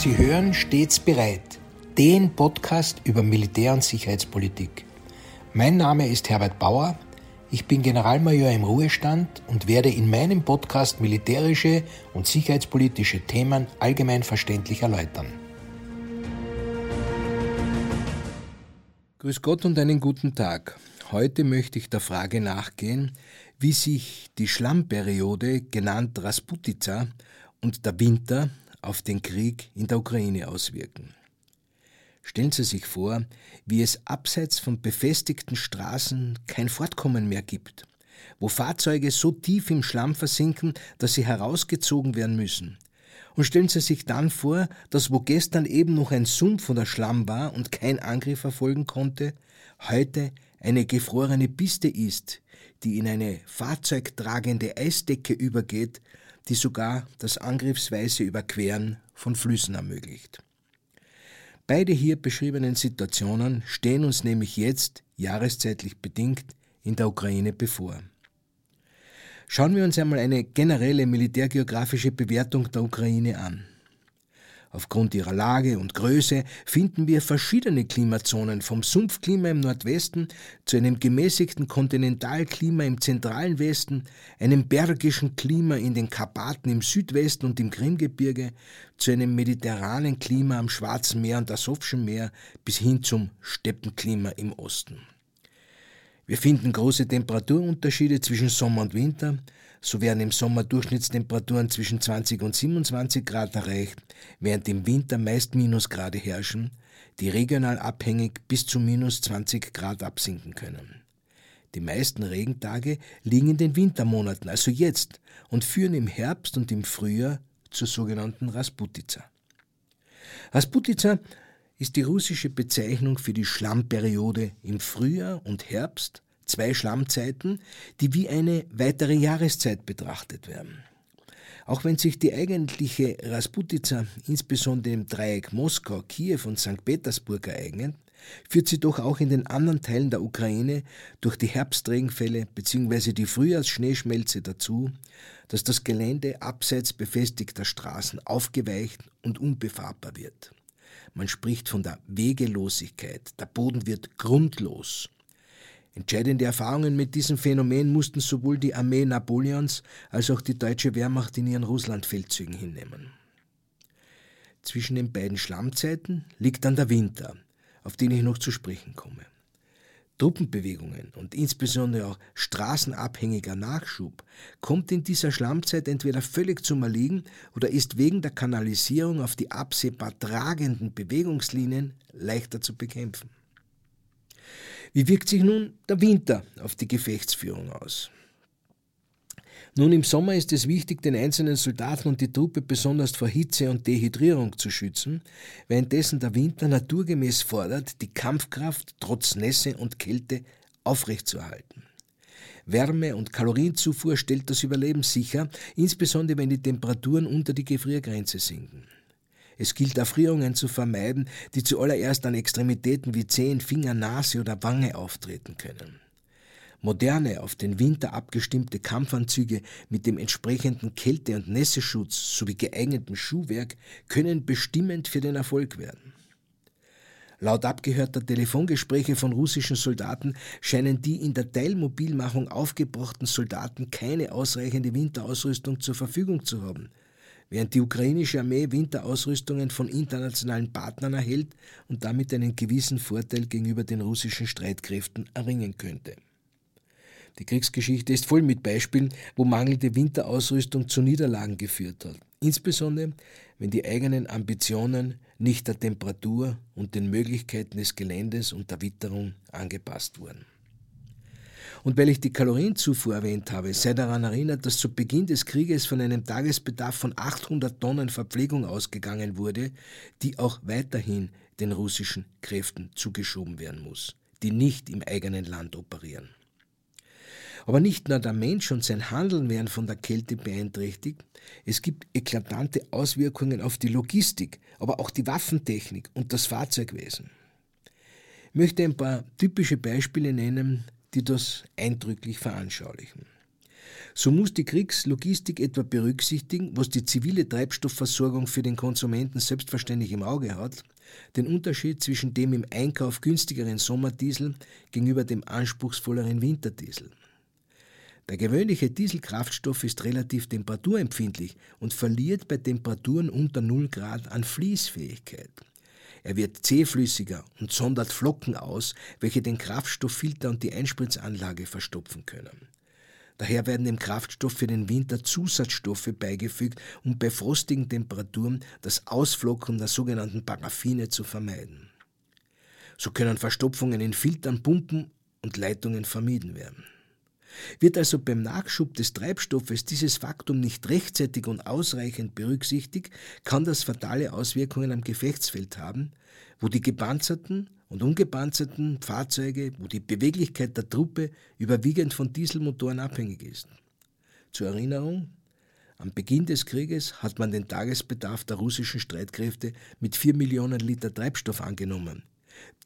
Sie hören stets bereit, den Podcast über Militär- und Sicherheitspolitik. Mein Name ist Herbert Bauer, ich bin Generalmajor im Ruhestand und werde in meinem Podcast militärische und sicherheitspolitische Themen allgemein verständlich erläutern. Grüß Gott und einen guten Tag. Heute möchte ich der Frage nachgehen, wie sich die Schlammperiode, genannt Rasputica, und der Winter auf den Krieg in der Ukraine auswirken. Stellen Sie sich vor, wie es abseits von befestigten Straßen kein Fortkommen mehr gibt, wo Fahrzeuge so tief im Schlamm versinken, dass sie herausgezogen werden müssen. Und stellen Sie sich dann vor, dass wo gestern eben noch ein Sumpf oder Schlamm war und kein Angriff erfolgen konnte, heute eine gefrorene Piste ist, die in eine fahrzeugtragende Eisdecke übergeht, die sogar das angriffsweise Überqueren von Flüssen ermöglicht. Beide hier beschriebenen Situationen stehen uns nämlich jetzt, jahreszeitlich bedingt, in der Ukraine bevor. Schauen wir uns einmal eine generelle militärgeografische Bewertung der Ukraine an. Aufgrund ihrer Lage und Größe finden wir verschiedene Klimazonen vom Sumpfklima im Nordwesten zu einem gemäßigten Kontinentalklima im zentralen Westen, einem bergischen Klima in den Karpaten im Südwesten und im Krimgebirge, zu einem mediterranen Klima am Schwarzen Meer und Asowschen Meer bis hin zum Steppenklima im Osten. Wir finden große Temperaturunterschiede zwischen Sommer und Winter, so werden im Sommer Durchschnittstemperaturen zwischen 20 und 27 Grad erreicht, während im Winter meist Minusgrade herrschen, die regional abhängig bis zu minus 20 Grad absinken können. Die meisten Regentage liegen in den Wintermonaten, also jetzt, und führen im Herbst und im Frühjahr zur sogenannten Rasputica. Rasputica ist die russische Bezeichnung für die Schlammperiode im Frühjahr und Herbst zwei Schlammzeiten, die wie eine weitere Jahreszeit betrachtet werden. Auch wenn sich die eigentliche Rasputica insbesondere im Dreieck Moskau, Kiew und St. Petersburg ereignet, führt sie doch auch in den anderen Teilen der Ukraine durch die Herbstregenfälle bzw. die Frühjahrsschneeschmelze dazu, dass das Gelände abseits befestigter Straßen aufgeweicht und unbefahrbar wird. Man spricht von der Wegelosigkeit, der Boden wird grundlos. Entscheidende Erfahrungen mit diesem Phänomen mussten sowohl die Armee Napoleons als auch die deutsche Wehrmacht in ihren Russlandfeldzügen hinnehmen. Zwischen den beiden Schlammzeiten liegt dann der Winter, auf den ich noch zu sprechen komme. Truppenbewegungen und insbesondere auch straßenabhängiger Nachschub kommt in dieser Schlammzeit entweder völlig zum Erliegen oder ist wegen der Kanalisierung auf die absehbar tragenden Bewegungslinien leichter zu bekämpfen. Wie wirkt sich nun der Winter auf die Gefechtsführung aus? Nun, im Sommer ist es wichtig, den einzelnen Soldaten und die Truppe besonders vor Hitze und Dehydrierung zu schützen, währenddessen der Winter naturgemäß fordert, die Kampfkraft trotz Nässe und Kälte aufrechtzuerhalten. Wärme- und Kalorienzufuhr stellt das Überleben sicher, insbesondere wenn die Temperaturen unter die Gefriergrenze sinken. Es gilt Erfrierungen zu vermeiden, die zuallererst an Extremitäten wie Zehen, Finger, Nase oder Wange auftreten können. Moderne, auf den Winter abgestimmte Kampfanzüge mit dem entsprechenden Kälte- und Nässeschutz sowie geeignetem Schuhwerk können bestimmend für den Erfolg werden. Laut abgehörter Telefongespräche von russischen Soldaten scheinen die in der Teilmobilmachung aufgebrachten Soldaten keine ausreichende Winterausrüstung zur Verfügung zu haben während die ukrainische Armee Winterausrüstungen von internationalen Partnern erhält und damit einen gewissen Vorteil gegenüber den russischen Streitkräften erringen könnte. Die Kriegsgeschichte ist voll mit Beispielen, wo mangelnde Winterausrüstung zu Niederlagen geführt hat, insbesondere wenn die eigenen Ambitionen nicht der Temperatur und den Möglichkeiten des Geländes und der Witterung angepasst wurden. Und weil ich die Kalorienzufuhr erwähnt habe, sei daran erinnert, dass zu Beginn des Krieges von einem Tagesbedarf von 800 Tonnen Verpflegung ausgegangen wurde, die auch weiterhin den russischen Kräften zugeschoben werden muss, die nicht im eigenen Land operieren. Aber nicht nur der Mensch und sein Handeln werden von der Kälte beeinträchtigt, es gibt eklatante Auswirkungen auf die Logistik, aber auch die Waffentechnik und das Fahrzeugwesen. Ich möchte ein paar typische Beispiele nennen, die das eindrücklich veranschaulichen. So muss die Kriegslogistik etwa berücksichtigen, was die zivile Treibstoffversorgung für den Konsumenten selbstverständlich im Auge hat, den Unterschied zwischen dem im Einkauf günstigeren Sommerdiesel gegenüber dem anspruchsvolleren Winterdiesel. Der gewöhnliche Dieselkraftstoff ist relativ temperaturempfindlich und verliert bei Temperaturen unter 0 Grad an Fließfähigkeit. Er wird zähflüssiger und sondert Flocken aus, welche den Kraftstofffilter und die Einspritzanlage verstopfen können. Daher werden dem Kraftstoff für den Winter Zusatzstoffe beigefügt, um bei frostigen Temperaturen das Ausflocken der sogenannten Paraffine zu vermeiden. So können Verstopfungen in Filtern, Pumpen und Leitungen vermieden werden. Wird also beim Nachschub des Treibstoffes dieses Faktum nicht rechtzeitig und ausreichend berücksichtigt, kann das fatale Auswirkungen am Gefechtsfeld haben, wo die gepanzerten und ungepanzerten Fahrzeuge, wo die Beweglichkeit der Truppe überwiegend von Dieselmotoren abhängig ist. Zur Erinnerung, am Beginn des Krieges hat man den Tagesbedarf der russischen Streitkräfte mit 4 Millionen Liter Treibstoff angenommen,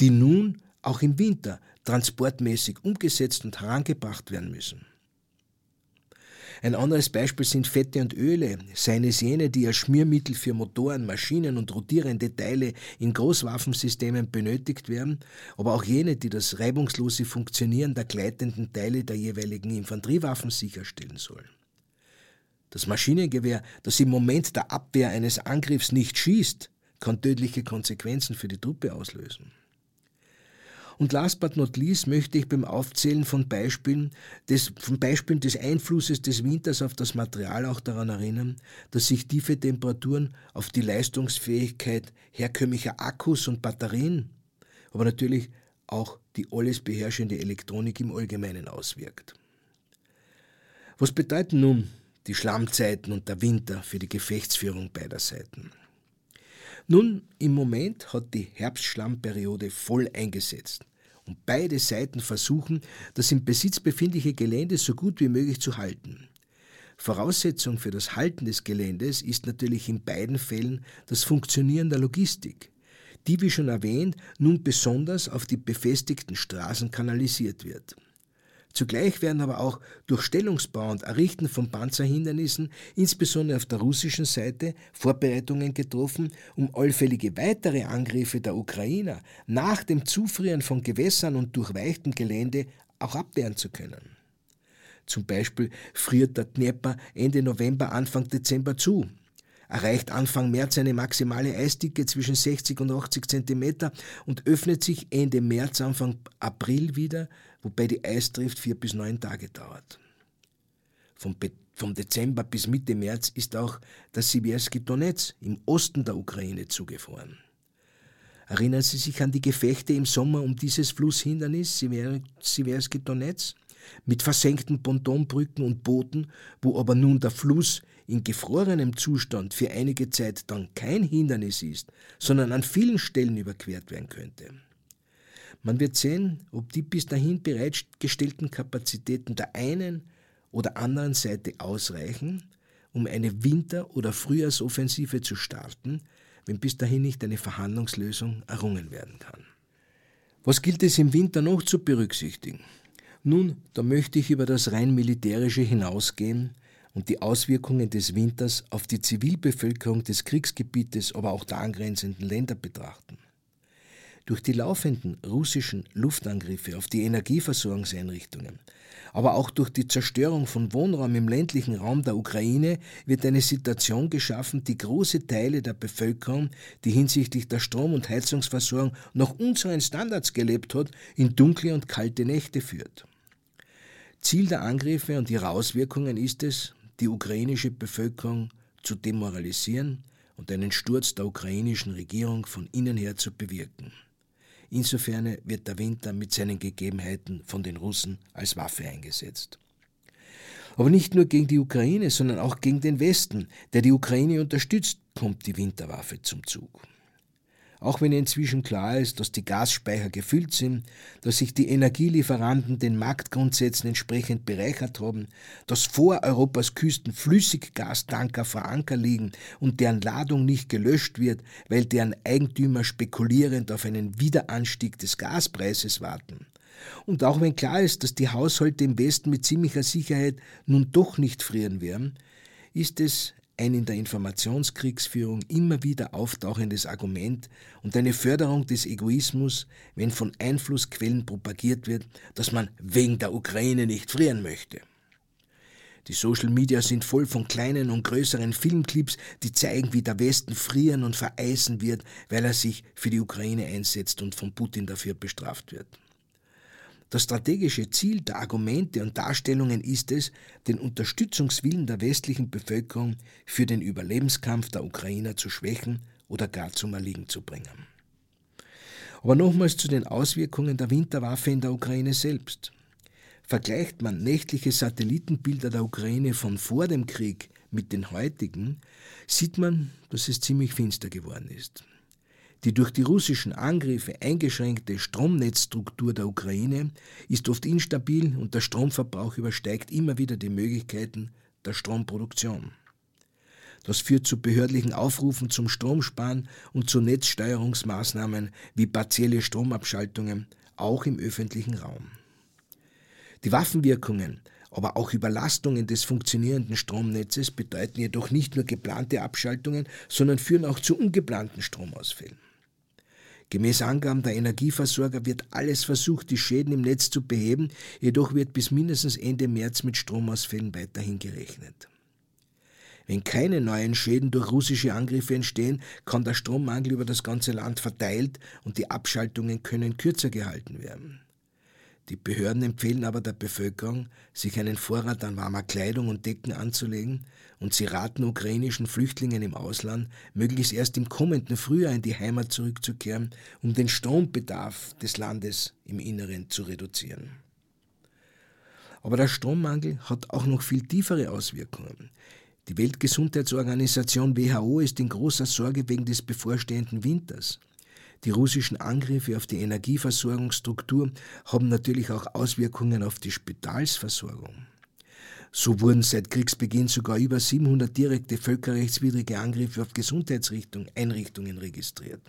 die nun auch im Winter transportmäßig umgesetzt und herangebracht werden müssen. Ein anderes Beispiel sind Fette und Öle, seien es jene, die als Schmiermittel für Motoren, Maschinen und rotierende Teile in Großwaffensystemen benötigt werden, aber auch jene, die das reibungslose Funktionieren der gleitenden Teile der jeweiligen Infanteriewaffen sicherstellen sollen. Das Maschinengewehr, das im Moment der Abwehr eines Angriffs nicht schießt, kann tödliche Konsequenzen für die Truppe auslösen. Und last but not least möchte ich beim Aufzählen von Beispielen des, von Beispielen des Einflusses des Winters auf das Material auch daran erinnern, dass sich tiefe Temperaturen auf die Leistungsfähigkeit herkömmlicher Akkus und Batterien, aber natürlich auch die alles beherrschende Elektronik im Allgemeinen auswirkt. Was bedeuten nun die Schlammzeiten und der Winter für die Gefechtsführung beider Seiten? Nun, im Moment hat die Herbstschlammperiode voll eingesetzt und beide Seiten versuchen, das im Besitz befindliche Gelände so gut wie möglich zu halten. Voraussetzung für das Halten des Geländes ist natürlich in beiden Fällen das Funktionieren der Logistik, die, wie schon erwähnt, nun besonders auf die befestigten Straßen kanalisiert wird. Zugleich werden aber auch durch Stellungsbau und Errichten von Panzerhindernissen, insbesondere auf der russischen Seite, Vorbereitungen getroffen, um allfällige weitere Angriffe der Ukrainer nach dem Zufrieren von Gewässern und durchweichtem Gelände auch abwehren zu können. Zum Beispiel friert der Dnieper Ende November, Anfang Dezember zu erreicht Anfang März eine maximale Eisdicke zwischen 60 und 80 cm und öffnet sich Ende März, Anfang April wieder, wobei die Eistrift vier bis neun Tage dauert. Vom, vom Dezember bis Mitte März ist auch das Sibirski Donetsk im Osten der Ukraine zugefroren. Erinnern Sie sich an die Gefechte im Sommer um dieses Flusshindernis Siversky Donetsk? Mit versenkten Pontonbrücken und Booten, wo aber nun der Fluss in gefrorenem Zustand für einige Zeit dann kein Hindernis ist, sondern an vielen Stellen überquert werden könnte. Man wird sehen, ob die bis dahin bereitgestellten Kapazitäten der einen oder anderen Seite ausreichen, um eine Winter- oder Frühjahrsoffensive zu starten, wenn bis dahin nicht eine Verhandlungslösung errungen werden kann. Was gilt es im Winter noch zu berücksichtigen? Nun, da möchte ich über das rein militärische hinausgehen und die Auswirkungen des Winters auf die Zivilbevölkerung des Kriegsgebietes, aber auch der angrenzenden Länder betrachten. Durch die laufenden russischen Luftangriffe auf die Energieversorgungseinrichtungen, aber auch durch die Zerstörung von Wohnraum im ländlichen Raum der Ukraine wird eine Situation geschaffen, die große Teile der Bevölkerung, die hinsichtlich der Strom- und Heizungsversorgung nach unseren Standards gelebt hat, in dunkle und kalte Nächte führt. Ziel der Angriffe und ihrer Auswirkungen ist es, die ukrainische Bevölkerung zu demoralisieren und einen Sturz der ukrainischen Regierung von innen her zu bewirken. Insofern wird der Winter mit seinen Gegebenheiten von den Russen als Waffe eingesetzt. Aber nicht nur gegen die Ukraine, sondern auch gegen den Westen, der die Ukraine unterstützt, kommt die Winterwaffe zum Zug. Auch wenn inzwischen klar ist, dass die Gasspeicher gefüllt sind, dass sich die Energielieferanten den Marktgrundsätzen entsprechend bereichert haben, dass vor Europas Küsten Flüssiggastanker vor Anker liegen und deren Ladung nicht gelöscht wird, weil deren Eigentümer spekulierend auf einen Wiederanstieg des Gaspreises warten, Und auch wenn klar ist, dass die Haushalte im Westen mit ziemlicher Sicherheit nun doch nicht frieren werden, ist es ein in der Informationskriegsführung immer wieder auftauchendes Argument und eine Förderung des Egoismus, wenn von Einflussquellen propagiert wird, dass man wegen der Ukraine nicht frieren möchte. Die Social Media sind voll von kleinen und größeren Filmclips, die zeigen, wie der Westen frieren und vereisen wird, weil er sich für die Ukraine einsetzt und von Putin dafür bestraft wird. Das strategische Ziel der Argumente und Darstellungen ist es, den Unterstützungswillen der westlichen Bevölkerung für den Überlebenskampf der Ukrainer zu schwächen oder gar zum Erliegen zu bringen. Aber nochmals zu den Auswirkungen der Winterwaffe in der Ukraine selbst. Vergleicht man nächtliche Satellitenbilder der Ukraine von vor dem Krieg mit den heutigen, sieht man, dass es ziemlich finster geworden ist. Die durch die russischen Angriffe eingeschränkte Stromnetzstruktur der Ukraine ist oft instabil und der Stromverbrauch übersteigt immer wieder die Möglichkeiten der Stromproduktion. Das führt zu behördlichen Aufrufen zum Stromsparen und zu Netzsteuerungsmaßnahmen wie partielle Stromabschaltungen, auch im öffentlichen Raum. Die Waffenwirkungen, aber auch Überlastungen des funktionierenden Stromnetzes bedeuten jedoch nicht nur geplante Abschaltungen, sondern führen auch zu ungeplanten Stromausfällen. Gemäß Angaben der Energieversorger wird alles versucht, die Schäden im Netz zu beheben, jedoch wird bis mindestens Ende März mit Stromausfällen weiterhin gerechnet. Wenn keine neuen Schäden durch russische Angriffe entstehen, kann der Strommangel über das ganze Land verteilt und die Abschaltungen können kürzer gehalten werden. Die Behörden empfehlen aber der Bevölkerung, sich einen Vorrat an warmer Kleidung und Decken anzulegen, und sie raten ukrainischen Flüchtlingen im Ausland, möglichst erst im kommenden Frühjahr in die Heimat zurückzukehren, um den Strombedarf des Landes im Inneren zu reduzieren. Aber der Strommangel hat auch noch viel tiefere Auswirkungen. Die Weltgesundheitsorganisation WHO ist in großer Sorge wegen des bevorstehenden Winters. Die russischen Angriffe auf die Energieversorgungsstruktur haben natürlich auch Auswirkungen auf die Spitalsversorgung. So wurden seit Kriegsbeginn sogar über 700 direkte völkerrechtswidrige Angriffe auf Gesundheitseinrichtungen registriert.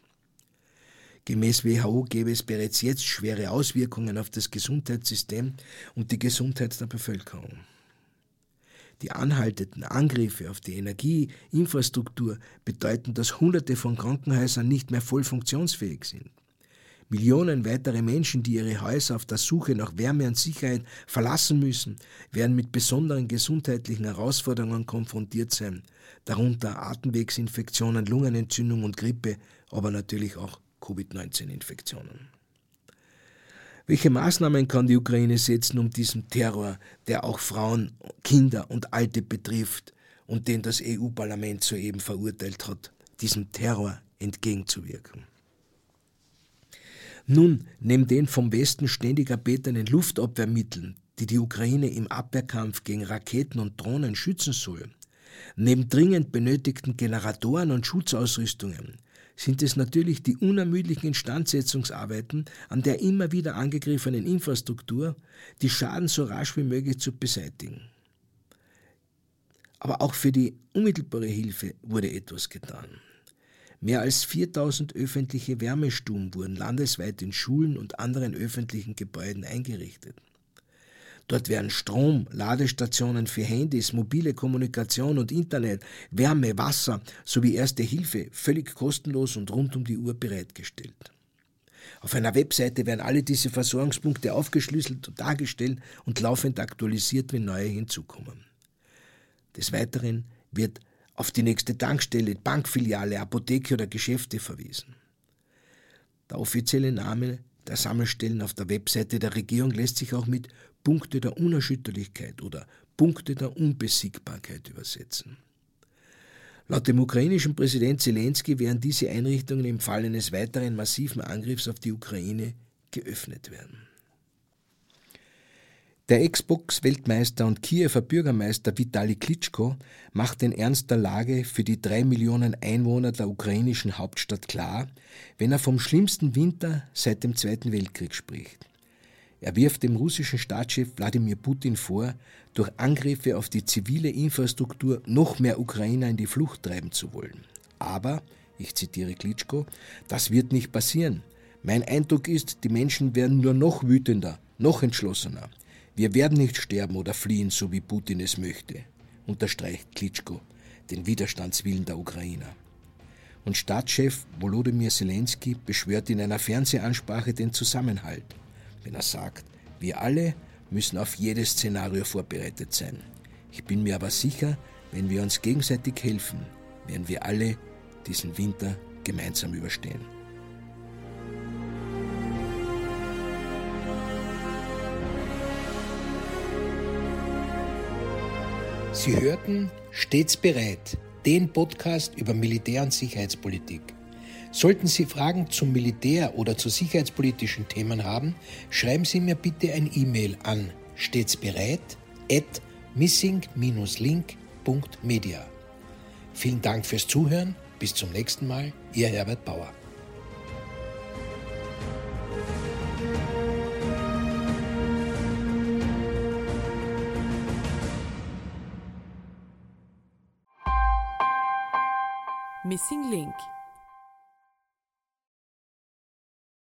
Gemäß WHO gäbe es bereits jetzt schwere Auswirkungen auf das Gesundheitssystem und die Gesundheit der Bevölkerung. Die anhaltenden Angriffe auf die Energieinfrastruktur bedeuten, dass Hunderte von Krankenhäusern nicht mehr voll funktionsfähig sind. Millionen weitere Menschen, die ihre Häuser auf der Suche nach Wärme und Sicherheit verlassen müssen, werden mit besonderen gesundheitlichen Herausforderungen konfrontiert sein, darunter Atemwegsinfektionen, Lungenentzündung und Grippe, aber natürlich auch Covid-19-Infektionen. Welche Maßnahmen kann die Ukraine setzen, um diesem Terror, der auch Frauen, Kinder und Alte betrifft und den das EU-Parlament soeben verurteilt hat, diesem Terror entgegenzuwirken? Nun, neben den vom Westen ständig erbetenen Luftabwehrmitteln, die die Ukraine im Abwehrkampf gegen Raketen und Drohnen schützen soll, neben dringend benötigten Generatoren und Schutzausrüstungen, sind es natürlich die unermüdlichen Instandsetzungsarbeiten an der immer wieder angegriffenen Infrastruktur, die Schaden so rasch wie möglich zu beseitigen. Aber auch für die unmittelbare Hilfe wurde etwas getan. Mehr als 4000 öffentliche Wärmestuben wurden landesweit in Schulen und anderen öffentlichen Gebäuden eingerichtet. Dort werden Strom, Ladestationen für Handys, mobile Kommunikation und Internet, Wärme, Wasser sowie Erste Hilfe völlig kostenlos und rund um die Uhr bereitgestellt. Auf einer Webseite werden alle diese Versorgungspunkte aufgeschlüsselt und dargestellt und laufend aktualisiert, wenn neue hinzukommen. Des Weiteren wird auf die nächste Tankstelle, Bankfiliale, Apotheke oder Geschäfte verwiesen. Der offizielle Name der Sammelstellen auf der Webseite der Regierung lässt sich auch mit Punkte der Unerschütterlichkeit oder Punkte der Unbesiegbarkeit übersetzen. Laut dem ukrainischen Präsident Zelensky werden diese Einrichtungen im Fall eines weiteren massiven Angriffs auf die Ukraine geöffnet werden. Der Xbox-Weltmeister und Kiewer Bürgermeister Vitali Klitschko macht den Ernst der Lage für die drei Millionen Einwohner der ukrainischen Hauptstadt klar, wenn er vom schlimmsten Winter seit dem Zweiten Weltkrieg spricht. Er wirft dem russischen Staatschef Wladimir Putin vor, durch Angriffe auf die zivile Infrastruktur noch mehr Ukrainer in die Flucht treiben zu wollen. Aber, ich zitiere Klitschko, das wird nicht passieren. Mein Eindruck ist, die Menschen werden nur noch wütender, noch entschlossener. Wir werden nicht sterben oder fliehen, so wie Putin es möchte, unterstreicht Klitschko den Widerstandswillen der Ukrainer. Und Staatschef Volodymyr Zelensky beschwört in einer Fernsehansprache den Zusammenhalt, wenn er sagt, wir alle müssen auf jedes Szenario vorbereitet sein. Ich bin mir aber sicher, wenn wir uns gegenseitig helfen, werden wir alle diesen Winter gemeinsam überstehen. Sie hörten Stets bereit, den Podcast über Militär- und Sicherheitspolitik. Sollten Sie Fragen zum Militär oder zu sicherheitspolitischen Themen haben, schreiben Sie mir bitte ein E-Mail an missing-link.media. Vielen Dank fürs Zuhören. Bis zum nächsten Mal. Ihr Herbert Bauer. Missing Link